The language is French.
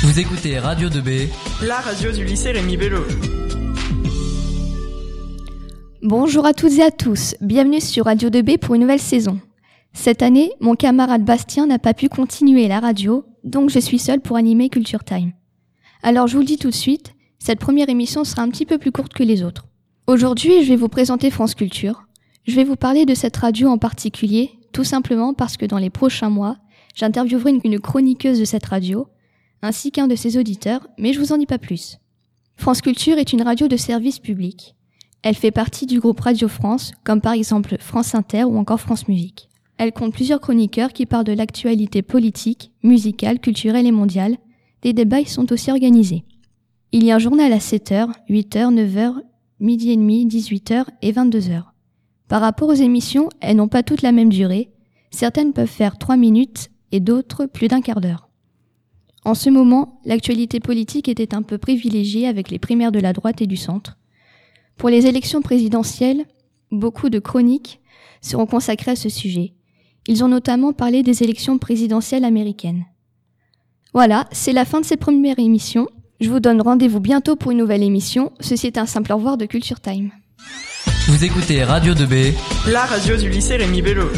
Vous écoutez Radio 2B, la radio du lycée Rémi Bello. Bonjour à toutes et à tous, bienvenue sur Radio 2B pour une nouvelle saison. Cette année, mon camarade Bastien n'a pas pu continuer la radio, donc je suis seule pour animer Culture Time. Alors je vous le dis tout de suite, cette première émission sera un petit peu plus courte que les autres. Aujourd'hui, je vais vous présenter France Culture. Je vais vous parler de cette radio en particulier, tout simplement parce que dans les prochains mois, j'interviewerai une, une chroniqueuse de cette radio, ainsi qu'un de ses auditeurs, mais je vous en dis pas plus. France Culture est une radio de service public. Elle fait partie du groupe Radio France, comme par exemple France Inter ou encore France Musique. Elle compte plusieurs chroniqueurs qui parlent de l'actualité politique, musicale, culturelle et mondiale. Des débats sont aussi organisés. Il y a un journal à 7h, 8h, 9h, midi et demi, 18h et 22h. Par rapport aux émissions, elles n'ont pas toutes la même durée. Certaines peuvent faire 3 minutes et d'autres plus d'un quart d'heure. En ce moment, l'actualité politique était un peu privilégiée avec les primaires de la droite et du centre. Pour les élections présidentielles, beaucoup de chroniques seront consacrées à ce sujet. Ils ont notamment parlé des élections présidentielles américaines. Voilà, c'est la fin de cette première émission. Je vous donne rendez-vous bientôt pour une nouvelle émission. Ceci est un simple au revoir de Culture Time. vous écoutez Radio 2B, La radio du lycée Rémi Bello.